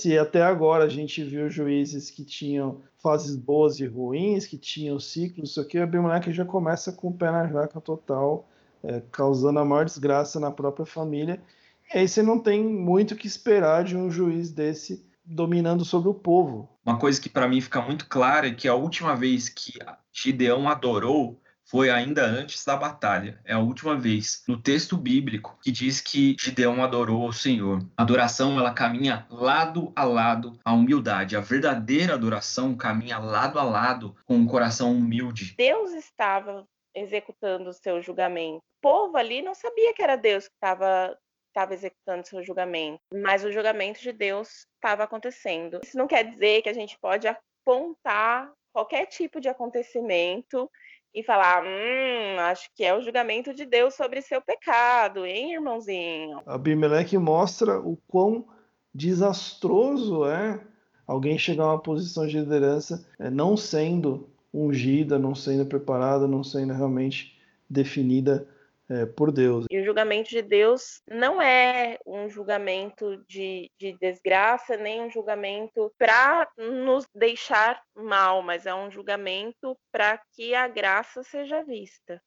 Se até agora a gente viu juízes que tinham fases boas e ruins, que tinham ciclos, isso aqui, o Abimeleque já começa com o pé na jaca total, é, causando a maior desgraça na própria família. E aí você não tem muito que esperar de um juiz desse dominando sobre o povo. Uma coisa que para mim fica muito clara é que a última vez que Gideão adorou foi ainda antes da batalha. É a última vez no texto bíblico que diz que Gideão adorou o Senhor. A adoração ela caminha lado a lado a humildade. A verdadeira adoração caminha lado a lado com um coração humilde. Deus estava executando o seu julgamento. O povo ali não sabia que era Deus que estava estava executando seu julgamento, mas o julgamento de Deus estava acontecendo. Isso não quer dizer que a gente pode apontar qualquer tipo de acontecimento e falar, hum, acho que é o julgamento de Deus sobre seu pecado, hein, irmãozinho? Abimeleque mostra o quão desastroso é alguém chegar a uma posição de liderança é, não sendo ungida, não sendo preparada, não sendo realmente definida é, por Deus. E o julgamento de Deus não é um julgamento de, de desgraça, nem um julgamento para nos deixar mal, mas é um julgamento para que a graça seja vista.